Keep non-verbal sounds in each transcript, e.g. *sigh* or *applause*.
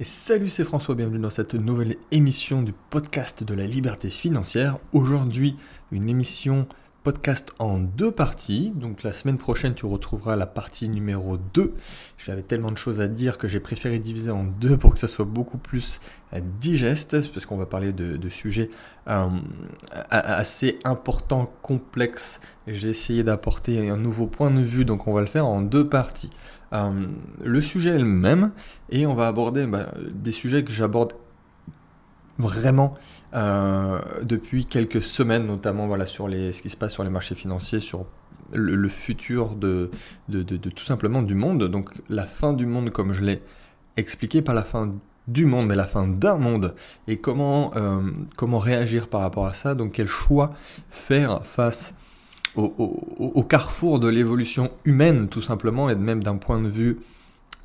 Et salut, c'est François, bienvenue dans cette nouvelle émission du podcast de la liberté financière. Aujourd'hui, une émission podcast en deux parties. Donc la semaine prochaine, tu retrouveras la partie numéro 2. J'avais tellement de choses à dire que j'ai préféré diviser en deux pour que ça soit beaucoup plus euh, digeste, parce qu'on va parler de, sujets euh, assez importants, complexes. J'ai essayé d'apporter un nouveau point de vue, donc on va le faire en deux parties. Euh, le sujet est le même et on va aborder bah, des sujets que j'aborde vraiment euh, depuis quelques semaines, notamment voilà, sur les, ce qui se passe sur les marchés financiers, sur le, futur de, de, tout simplement du monde. Donc la fin du monde, comme je l'ai expliqué, pas la fin du monde, mais la fin d'un monde, et comment, euh, comment réagir par rapport à ça, donc quel choix faire face au, carrefour de l'évolution humaine, tout simplement, et même d'un point de vue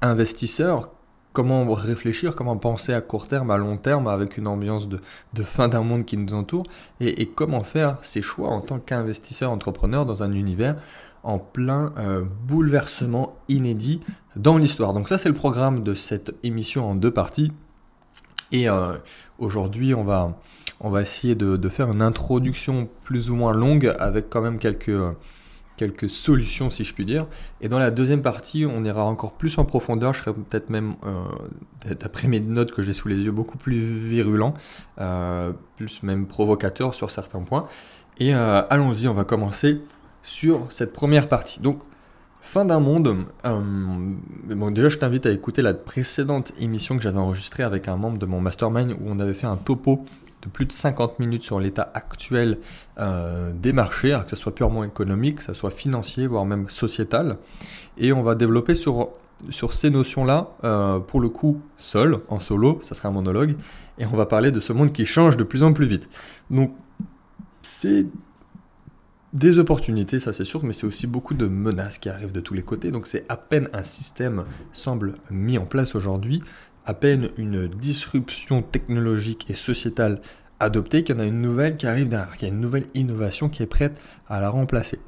investisseur, comment réfléchir, comment penser à court terme, à long terme, avec une ambiance de, fin d'un monde qui nous entoure, et, comment faire ses choix en tant qu'investisseur, entrepreneur dans un univers en plein euh, bouleversement inédit dans l'histoire. Donc ça c'est le programme de cette émission en deux parties. Et euh, aujourd'hui on va, on va essayer de, faire une introduction plus ou moins longue avec quand même quelques, quelques solutions, si je puis dire. Et dans la deuxième partie, on ira encore plus en profondeur. Je serai peut-être même, euh, d'après mes notes que j'ai sous les yeux, beaucoup plus virulent, euh, plus même provocateur sur certains points. Et euh, allons-y, on va commencer sur cette première partie. Donc, fin d'un monde. déjà, je t'invite à écouter la précédente émission que j'avais enregistrée avec un membre de mon mastermind où on avait fait un topo de plus de 50 minutes sur l'état actuel euh, des marchés, que ce soit purement économique, que ce soit financier, voire même sociétal. Et on va développer sur, sur ces notions-là, euh, pour le coup, seul, en solo, ça sera un monologue, et on va parler de ce monde qui change de plus en plus vite. Donc, c'est des opportunités, ça c'est sûr, mais c'est aussi beaucoup de menaces qui arrivent de tous les côtés. Donc c'est à peine un système semble mis en place aujourd'hui à peine une disruption technologique et sociétale adoptée qu'il y en a une nouvelle qui arrive derrière, qu'il y a une nouvelle innovation qui est prête à la remplacer.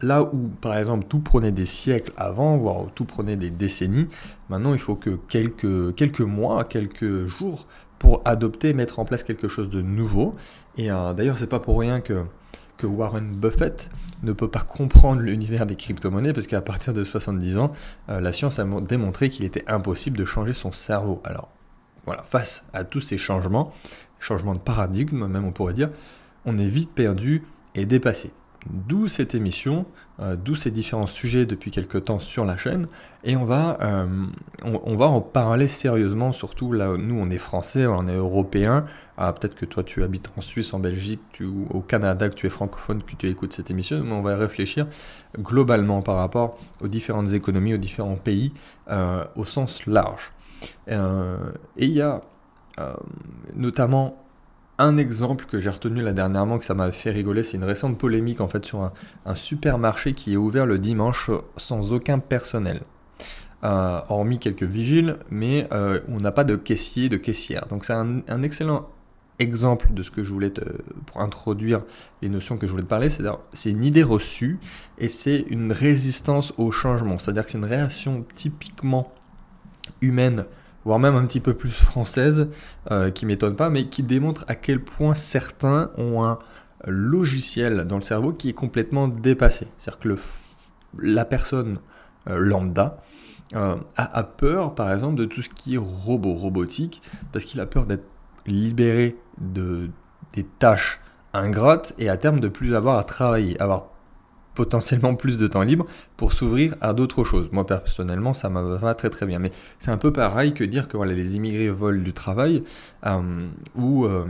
Là où, par exemple, tout prenait des siècles avant, voire tout prenait des décennies, maintenant il faut que quelques, quelques mois, quelques jours pour adopter, mettre en place quelque chose de nouveau. Et euh, d'ailleurs, c'est pas pour rien que que Warren Buffett ne peut pas comprendre l'univers des crypto-monnaies parce qu'à partir de 70 ans, euh, la science a démontré qu'il était impossible de changer son cerveau. Alors voilà, face à tous ces changements, changements de paradigme même on pourrait dire, on est vite perdu et dépassé. D'où cette émission, euh, d'où ces différents sujets depuis quelques temps sur la chaîne, et on va, euh, en parler sérieusement, surtout là, nous on est français, on est européens, ah, peut-être que toi tu habites en Suisse, en Belgique, au Canada, que tu es francophone, que tu écoutes cette émission, mais on va réfléchir globalement par rapport aux différentes économies, aux différents pays, euh, au sens large. et il y a notamment un exemple que j'ai retenu là dernièrement que ça m'a fait rigoler, c'est une récente polémique en fait sur un, supermarché qui est ouvert le dimanche sans aucun personnel. Euh, hormis quelques vigiles, mais euh, on n'a pas de caissier, de caissière. Donc c'est un, excellent exemple de ce que je voulais te, pour introduire les notions que je voulais te parler, c'est une idée reçue et c'est une résistance au changement. C'est-à-dire que c'est une réaction typiquement humaine voire même un petit peu plus française, euh, qui m'étonne pas, mais qui démontre à quel point certains ont un logiciel dans le cerveau qui est complètement dépassé. C'est-à-dire que la personne euh, lambda euh, a, peur, par exemple, de tout ce qui est robot, robotique, parce qu'il a peur d'être libéré de, des tâches ingrates et à terme de plus avoir à travailler, avoir potentiellement plus de temps libre pour s'ouvrir à d'autres choses. Moi personnellement, ça me va très très bien. Mais c'est un peu pareil que dire que voilà, les immigrés volent du travail euh, ou, euh,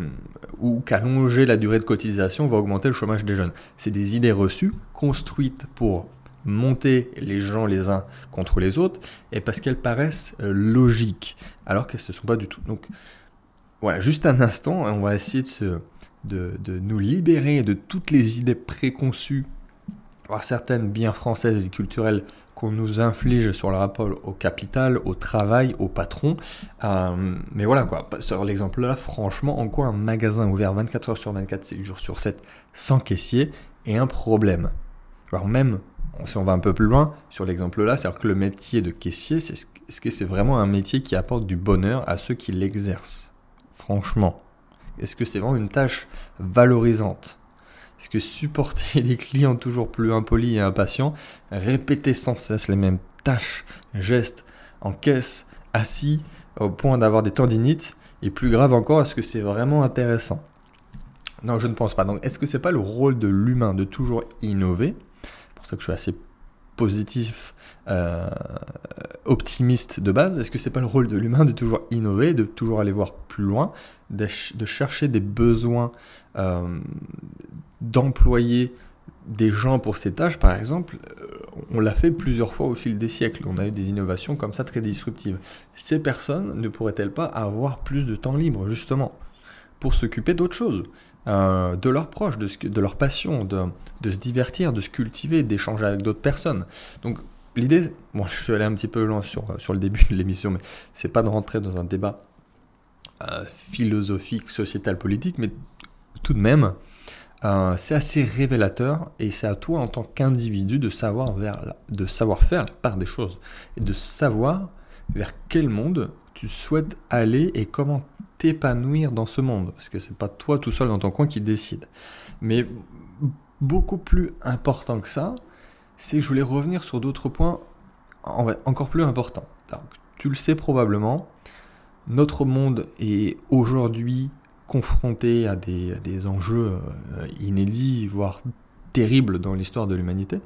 ou qu'allonger la durée de cotisation va augmenter le chômage des jeunes. C'est des idées reçues construites pour monter les gens les uns contre les autres et parce qu'elles paraissent euh, logiques alors qu'elles ne sont pas du tout. Donc voilà, juste un instant, on va essayer de, se, de, de nous libérer de toutes les idées préconçues certaines bien françaises et culturelles qu'on nous inflige sur le rapport au capital, au travail, au patron. Euh, mais voilà quoi, sur l'exemple là, franchement, en quoi un magasin ouvert 24 heures sur 24, 7 jours sur 7, sans caissier, est un problème? Alors même, si on va un peu plus loin, sur l'exemple là, c'est-à-dire que le métier de caissier, est-ce que c'est vraiment un métier qui apporte du bonheur à ceux qui l'exercent? Franchement, est-ce que c'est vraiment une tâche valorisante? Est-ce que supporter *laughs* des clients toujours plus impolis et impatients, répéter sans cesse les mêmes tâches, gestes en caisse, assis, au point d'avoir des tendinites, et plus grave encore, est-ce que c'est vraiment intéressant? Non, je ne pense pas. Donc, est-ce que c'est pas le rôle de l'humain de toujours innover? C'est pour ça que je suis assez positif, euh, optimiste de base. Est-ce que c'est pas le rôle de l'humain de toujours innover, de toujours aller voir plus loin, de, chercher des besoins, euh, d'employer des gens pour ces tâches, par exemple, euh, on l'a fait plusieurs fois au fil des siècles. On a eu des innovations comme ça très disruptives. Ces personnes ne pourraient-elles pas avoir plus de temps libre, justement, pour s'occuper d'autres choses, euh, de leurs proches, de, leur passion, de, se divertir, de se cultiver, d'échanger avec d'autres personnes. Donc, l'idée, bon, *laughs* je suis allé un petit peu loin sur, sur le début de l'émission, mais c'est pas de rentrer dans un débat euh, philosophique, sociétal, politique, mais tout de même, euh, c'est assez révélateur et c'est à toi en tant qu'individu de savoir, vers de savoir faire la part des choses et de savoir vers quel monde tu souhaites aller et comment t'épanouir dans ce monde. Parce que c'est pas toi tout seul dans ton coin qui décide. Mais beaucoup plus important que ça, c'est que je voulais revenir sur d'autres points encore plus importants. tu le sais probablement, notre monde est aujourd'hui confronté à des, enjeux euh, inédits, voire terribles dans l'histoire de l'humanité.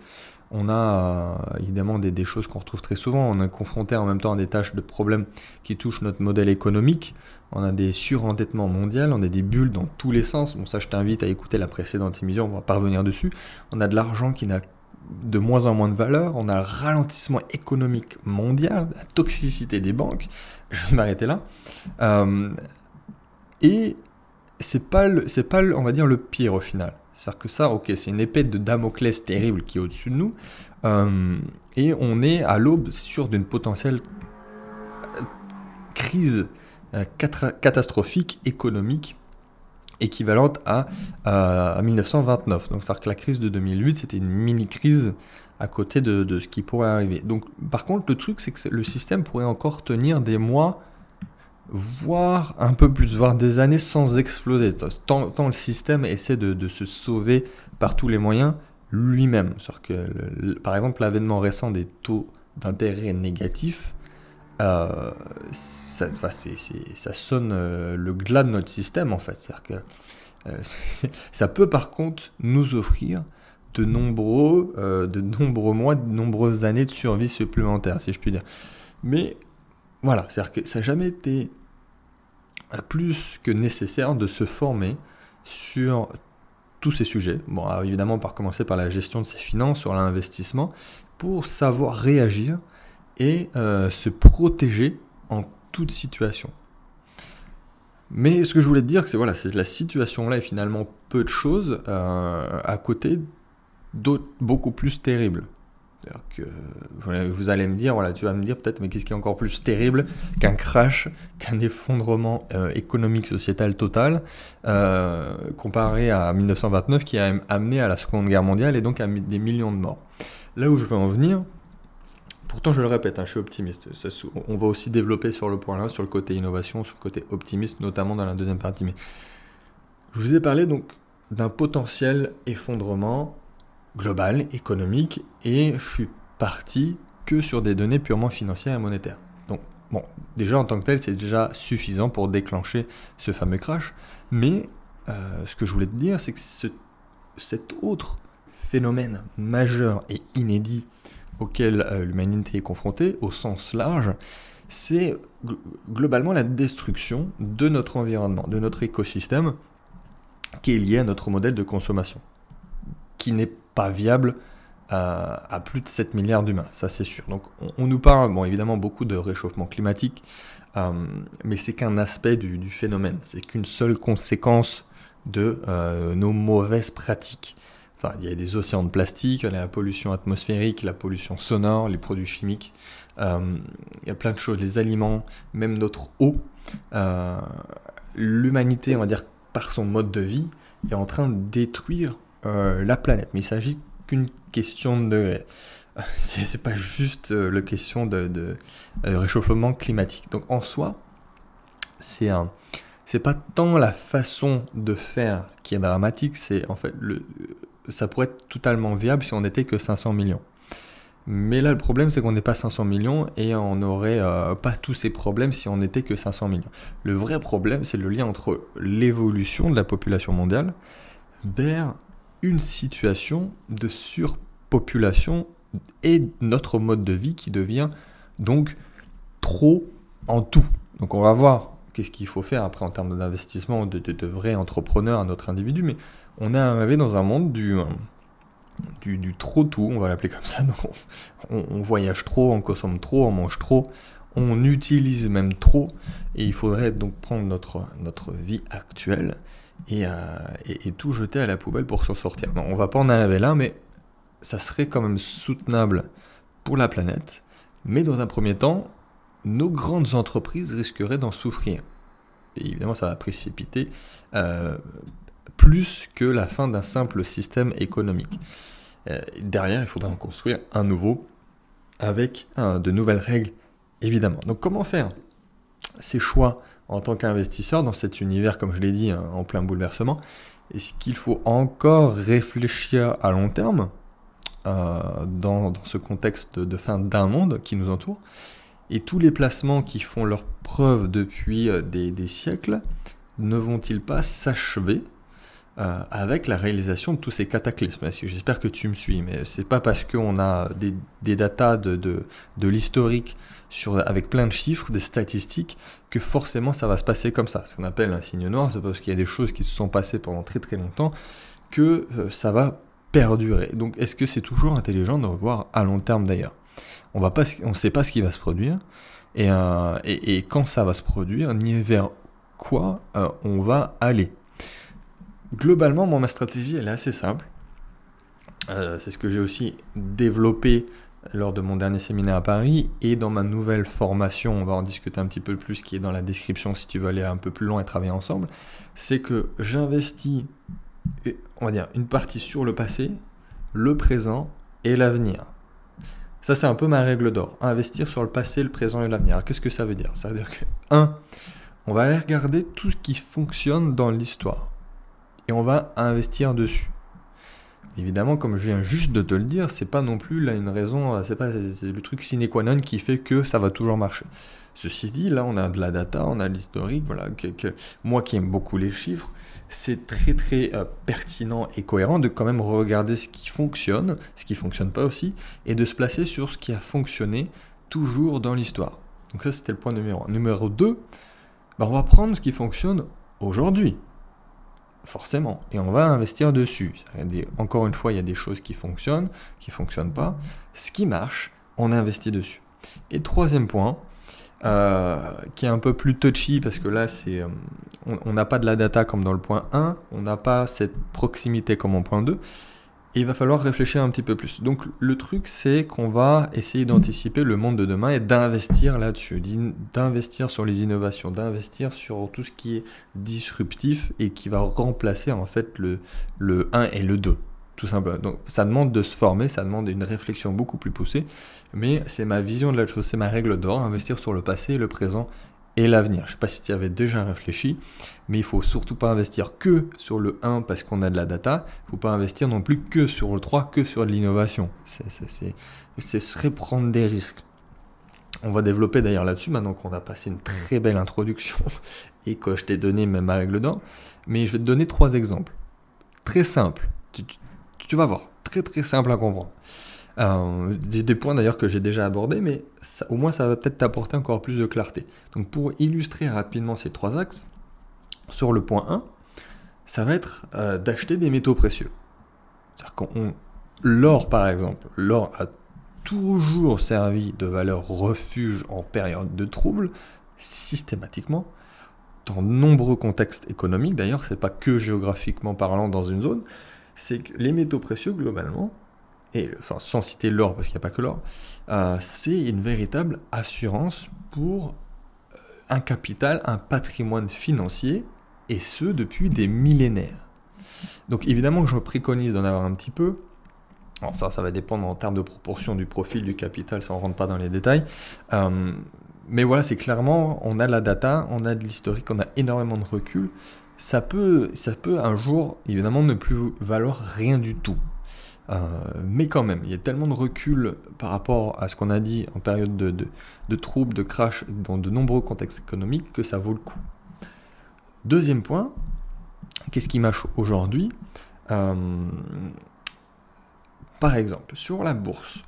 On a euh, évidemment des, choses qu'on retrouve très souvent. On est confronté en même temps à des tâches de problèmes qui touchent notre modèle économique. On a des surendettements mondiaux, on a des bulles dans tous les sens. Bon, ça, je t'invite à écouter la précédente émission, on va pas revenir dessus. On a de l'argent qui n'a de moins en moins de valeur, on a le ralentissement économique mondial, la toxicité des banques, *laughs* je vais m'arrêter là. Euh, et c'est pas, c'est pas, on va dire, le pire au final. C'est-à-dire que ça, ok, c'est une épée de Damoclès terrible qui est au-dessus de nous. Euh, et on est à l'aube, c'est sûr, d'une potentielle euh, crise euh, catastrophique économique équivalente à, à 1929. Donc, c'est-à-dire que la crise de 2008, c'était une mini-crise à côté de, de, ce qui pourrait arriver. Donc, par contre, le truc, c'est que le système pourrait encore tenir des mois voire un peu plus, voire des années sans exploser. Tant, le système essaie de, se sauver par tous les moyens lui-même. Que par exemple, l'avènement récent des taux d'intérêt négatifs, euh, ça, sonne euh, le glas de notre système en fait. Que euh, *laughs* ça peut par contre nous offrir de nombreux, de nombreux mois, de nombreuses années de survie supplémentaires, si je puis dire. Mais voilà, c'est-à-dire que ça n'a jamais été plus que nécessaire de se former sur tous ces sujets. Bon, évidemment, par commencer par la gestion de ses finances, sur l'investissement, pour savoir réagir et euh, se protéger en toute situation. Mais ce que je voulais te dire, c'est voilà, c'est la situation-là est finalement peu de choses euh, à côté d'autres beaucoup plus terribles. Que, vous allez me dire, voilà, tu vas me dire peut-être, mais qu'est-ce qui est encore plus terrible qu'un crash, qu'un effondrement euh, économique sociétal total, euh, comparé à 1929 qui a amené à la Seconde Guerre mondiale et donc à des millions de morts. Là où je veux en venir, pourtant je le répète, hein, je suis optimiste. on va aussi développer sur le point là, sur le côté innovation, sur le côté optimiste, notamment dans la deuxième partie. Mais je vous ai parlé donc d'un potentiel effondrement global, économique, et je suis parti que sur des données purement financières et monétaires. Donc, bon, déjà en tant que tel, c'est déjà suffisant pour déclencher ce fameux crash, mais euh, ce que je voulais te dire, c'est que ce, cet autre phénomène majeur et inédit auquel euh, l'humanité est confrontée, au sens large, c'est globalement la destruction de notre environnement, de notre écosystème, qui est lié à notre modèle de consommation, qui n'est pas viable à, plus de 7 milliards d'humains, ça c'est sûr. Donc on, nous parle, bon évidemment, beaucoup de réchauffement climatique, euh, mais c'est qu'un aspect du, phénomène, c'est qu'une seule conséquence de euh, nos mauvaises pratiques. Enfin, il y a des océans de plastique, la pollution atmosphérique, la pollution sonore, les produits chimiques, euh, il y a plein de choses, les aliments, même notre eau. L'humanité, on va dire, par son mode de vie, est en train de détruire euh, la planète. Mais il s'agit qu'une question de *laughs* c'est pas juste la question de, réchauffement climatique. Donc en soi, c'est un, c'est pas tant la façon de faire qui est dramatique, c'est en fait le, ça pourrait être totalement viable si on n'était que 500 millions. Mais là, le problème, c'est qu'on n'est pas 500 millions et on n'aurait euh, pas tous ces problèmes si on n'était que 500 millions. Le vrai problème, c'est le lien entre l'évolution de la population mondiale vers une situation de surpopulation et notre mode de vie qui devient donc trop en tout. Donc on va voir qu'est-ce qu'il faut faire après en termes d'investissement de, de, vrais entrepreneurs à notre individu, mais on est arrivé dans un monde du, du, trop tout, on va l'appeler comme ça. *laughs* on, voyage trop, on consomme trop, on mange trop, on utilise même trop, et il faudrait donc prendre notre, notre vie actuelle et, euh, et, tout jeter à la poubelle pour s'en sortir. Non, on va pas en arriver là, mais ça serait quand même soutenable pour la planète. Mais dans un premier temps, nos grandes entreprises risqueraient d'en souffrir. Et évidemment, ça va précipiter euh, plus que la fin d'un simple système économique. Euh, derrière, il faudra en construire un nouveau avec de nouvelles règles, évidemment. Donc comment faire ces choix en tant qu'investisseur dans cet univers, comme je l'ai dit, hein, en plein bouleversement Est-ce qu'il faut encore réfléchir à long terme euh, dans, ce contexte de fin d'un monde qui nous entoure? Et tous les placements qui font leur preuve depuis euh, des, siècles ne vont-ils pas s'achever euh, avec la réalisation de tous ces cataclysmes J'espère que tu me suis, mais c'est pas parce qu'on a des, des datas de, de, l'historique avec plein de chiffres, des statistiques, que forcément ça va se passer comme ça. Ce qu'on appelle un signe noir, c'est parce qu'il y a des choses qui se sont passées pendant très très longtemps que euh, ça va perdurer. Donc est-ce que c'est toujours intelligent de revoir à long terme d'ailleurs? On on sait pas ce qui va se produire euh, et, quand ça va se produire, ni vers quoi on va aller. Globalement, ma stratégie, est assez simple. Euh, c'est ce que j'ai aussi développé lors de mon dernier séminaire à Paris et dans ma nouvelle formation, on va en discuter un petit peu plus, qui est dans la description si tu veux aller un peu plus loin et travailler ensemble, c'est que j'investis, on va une partie sur le passé, le présent et l'avenir. Ça, c'est un peu ma règle d'or. Investir sur le passé, le présent et l'avenir. Qu'est-ce que ça veut dire? Ça veut dire que, un, on va aller regarder tout ce qui fonctionne dans l'histoire. Et on va investir dessus. Évidemment, comme je viens juste de te le dire, c'est pas non plus là une raison, c'est pas le truc sine qua non qui fait que ça va toujours marcher. Ceci dit, là, on a de la data, on a l'historique, voilà. Que, moi qui aime beaucoup les chiffres, c'est très très euh, pertinent et cohérent de quand même regarder ce qui fonctionne, ce qui fonctionne pas aussi, et de se placer sur ce qui a fonctionné toujours dans l'histoire. Donc ça, c'était le point numéro 1. Numéro 2, bah, on va prendre ce qui fonctionne aujourd'hui. Forcément. Et on va investir dessus. encore une fois, il y a des choses qui fonctionnent, qui ne fonctionnent pas. Ce qui marche, on investit dessus. Et troisième point, euh, qui est un peu plus touchy parce que là, c'est, euh, on n'a pas de la data comme dans le point 1, on n'a pas cette proximité comme en point 2, il va falloir réfléchir un petit peu plus. Donc le truc, c'est qu'on va essayer d'anticiper le monde de demain et d'investir là-dessus, d'investir sur les innovations, d'investir sur tout ce qui est disruptif et qui va remplacer en fait le, le 1 et le 2 tout simplement. Donc ça demande de se former, ça demande une réflexion beaucoup plus poussée, mais c'est ma vision de la chose, c'est ma règle d'or, investir sur le passé, le présent et l'avenir. Je ne sais pas si tu y avais déjà réfléchi, mais il faut surtout pas investir que sur le 1 parce qu'on a de la data, il faut pas investir non plus que sur le 3, que sur l'innovation. Ce serait prendre des risques. On va développer d'ailleurs là-dessus maintenant qu'on a passé une très belle introduction *laughs* et que je t'ai donné même ma règle d'or, mais je vais te donner trois exemples. Très simples. Tu vas voir, très très simple à comprendre. Euh, des, points d'ailleurs que j'ai déjà abordés, mais au moins ça va peut-être t'apporter encore plus de clarté. Donc pour illustrer rapidement ces trois axes, sur le point 1, ça va être euh, d'acheter des métaux précieux. C'est-à-dire l'or par exemple, l'or a toujours servi de valeur refuge en période de trouble, systématiquement, dans nombreux contextes économiques. D'ailleurs, c'est pas que géographiquement parlant dans une zone, c'est que les métaux précieux, globalement, et sans citer l'or parce qu'il n'y a pas que l'or, euh, c'est une véritable assurance pour euh, un capital, un patrimoine financier, et ce depuis des millénaires. Donc évidemment je préconise d'en avoir un petit peu, Alors ça, ça va dépendre en termes de proportion du profil du capital, ça ne rentre pas dans les détails. Euh, mais voilà, c'est clairement, on a la data, on a de l'historique, on a énormément de recul. Ça peut, ça peut un jour, évidemment, ne plus valoir rien du tout. Euh, mais quand même, il y a tellement de recul par rapport à ce qu'on a dit en période de, troubles, de crash dans de nombreux contextes économiques que ça vaut le coup. Deuxième point, qu'est-ce qui marche aujourd'hui? Euh, Par exemple, sur la bourse,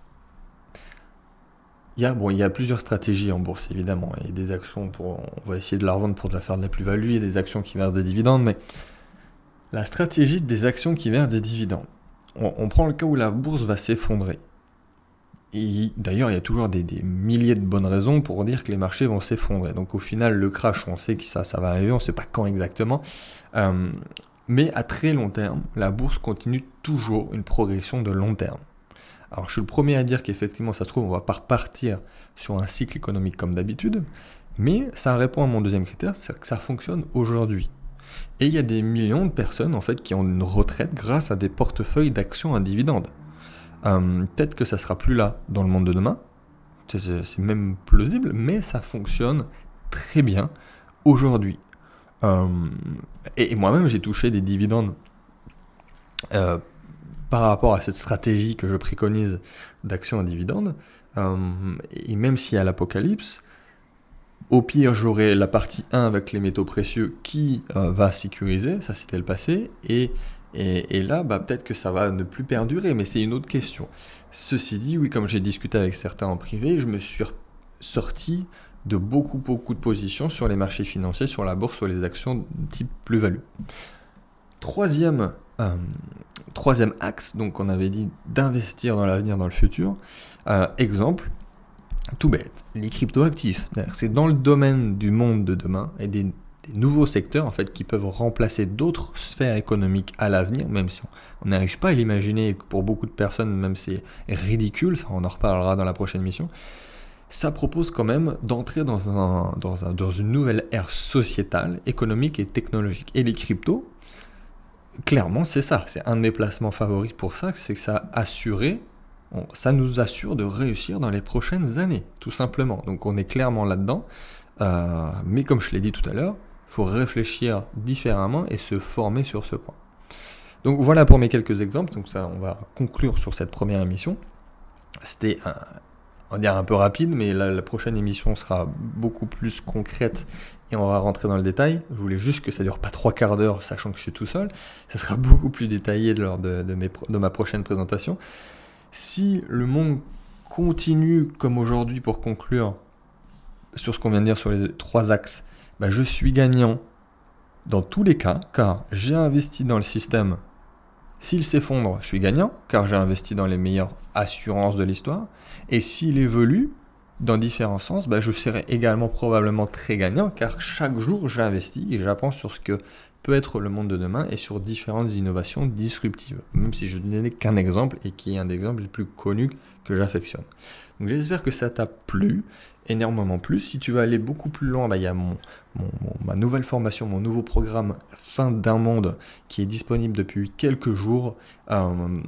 il y, a, bon, il y a plusieurs stratégies en bourse, évidemment. Il y a des actions pour. On va essayer de la revendre pour de la faire de la plus-value. Il y a des actions qui versent des dividendes. Mais la stratégie des actions qui versent des dividendes. On, prend le cas où la bourse va s'effondrer. D'ailleurs, il y a toujours des, milliers de bonnes raisons pour dire que les marchés vont s'effondrer. Donc au final, le crash, on sait que ça, ça va arriver, on ne sait pas quand exactement. Euh, mais à très long terme, la bourse continue toujours une progression de long terme. Alors je suis le premier à dire qu'effectivement, ça se trouve, on va pas repartir sur un cycle économique comme d'habitude, mais ça répond à mon deuxième critère, c'est que ça fonctionne aujourd'hui. Et il y a des millions de personnes en fait qui ont une retraite grâce à des portefeuilles d'actions à dividendes. Euh, peut-être que ça sera plus là dans le monde de demain, c'est même plausible, mais ça fonctionne très bien aujourd'hui. Euh, et, moi-même, j'ai touché des dividendes euh, par rapport à cette stratégie que je préconise d'action à dividende, euh, et même s'il y a l'apocalypse, au pire, j'aurai la partie 1 avec les métaux précieux qui euh, va sécuriser, ça c'était le passé, et, et, là, bah, peut-être que ça va ne plus perdurer, mais c'est une autre question. Ceci dit, oui, comme j'ai discuté avec certains en privé, je me suis sorti de beaucoup, beaucoup de positions sur les marchés financiers, sur la bourse, sur les actions type plus-value. Troisième euh, troisième axe, donc on avait dit d'investir dans l'avenir, dans le futur. Euh, exemple, tout bête, les cryptoactifs. C'est dans le domaine du monde de demain et des, nouveaux secteurs en fait qui peuvent remplacer d'autres sphères économiques à l'avenir, même si on n'arrive pas à l'imaginer pour beaucoup de personnes, même c'est ridicule, ça on en reparlera dans la prochaine mission. Ça propose quand même d'entrer dans, un, dans, un, dans une nouvelle ère sociétale, économique et technologique. Et les cryptos, clairement, c'est ça. C'est un de mes placements favoris pour ça, c'est que ça assuré, ça nous assure de réussir dans les prochaines années, tout simplement. Donc on est clairement là-dedans. Euh, mais comme je l'ai dit tout à l'heure, il faut réfléchir différemment et se former sur ce point. Donc voilà pour mes quelques exemples. Donc ça, on va conclure sur cette première émission. C'était un, on va dire un peu rapide, mais la, prochaine émission sera beaucoup plus concrète et on va rentrer dans le détail. Je voulais juste que ça dure pas trois quarts d'heure, sachant que je suis tout seul. Ça sera *laughs* beaucoup plus détaillé lors de, de, ma prochaine présentation. Si le monde continue comme aujourd'hui pour conclure sur ce qu'on vient de dire sur les trois axes, bah, je suis gagnant dans tous les cas, car j'ai investi dans le système. S'il s'effondre, je suis gagnant, car j'ai investi dans les meilleures assurances de l'histoire. Et s'il évolue dans différents sens, bah, je serai également probablement très gagnant car chaque jour j'investis et j'apprends sur ce que peut être le monde de demain et sur différentes innovations disruptives. Même si je ne donnais qu'un exemple et qui est un des exemples les plus connus que j'affectionne. Donc j'espère que ça t'a plu énormément plus. Si tu veux aller beaucoup plus loin, bah, il y a mon, ma nouvelle formation, mon nouveau programme Fin d'un monde qui est disponible depuis quelques jours. Euh,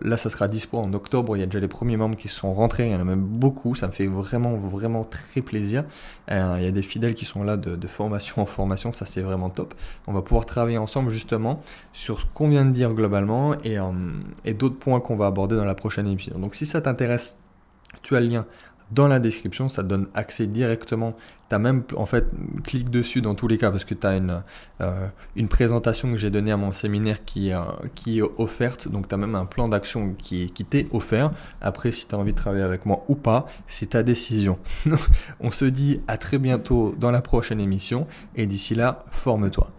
là, ça sera dispo en octobre. Il y a déjà les premiers membres qui sont rentrés. Il y en a même beaucoup. Ça me fait vraiment, vraiment très plaisir. Euh, il y a des fidèles qui sont là de, formation en formation. Ça, c'est vraiment top. On va pouvoir travailler ensemble justement sur ce qu'on vient de dire globalement et, euh, et d'autres points qu'on va aborder dans la prochaine émission. Donc, si ça t'intéresse, tu as le lien dans la description, ça te donne accès directement. Tu même, en fait, clique dessus dans tous les cas parce que tu as une, euh, une présentation que j'ai donnée à mon séminaire qui, qui est offerte. Donc, tu as même un plan d'action qui, qui t'est offert. Après, si tu as envie de travailler avec moi ou pas, c'est ta décision. *laughs* On se dit à très bientôt dans la prochaine émission. Et d'ici là, forme-toi.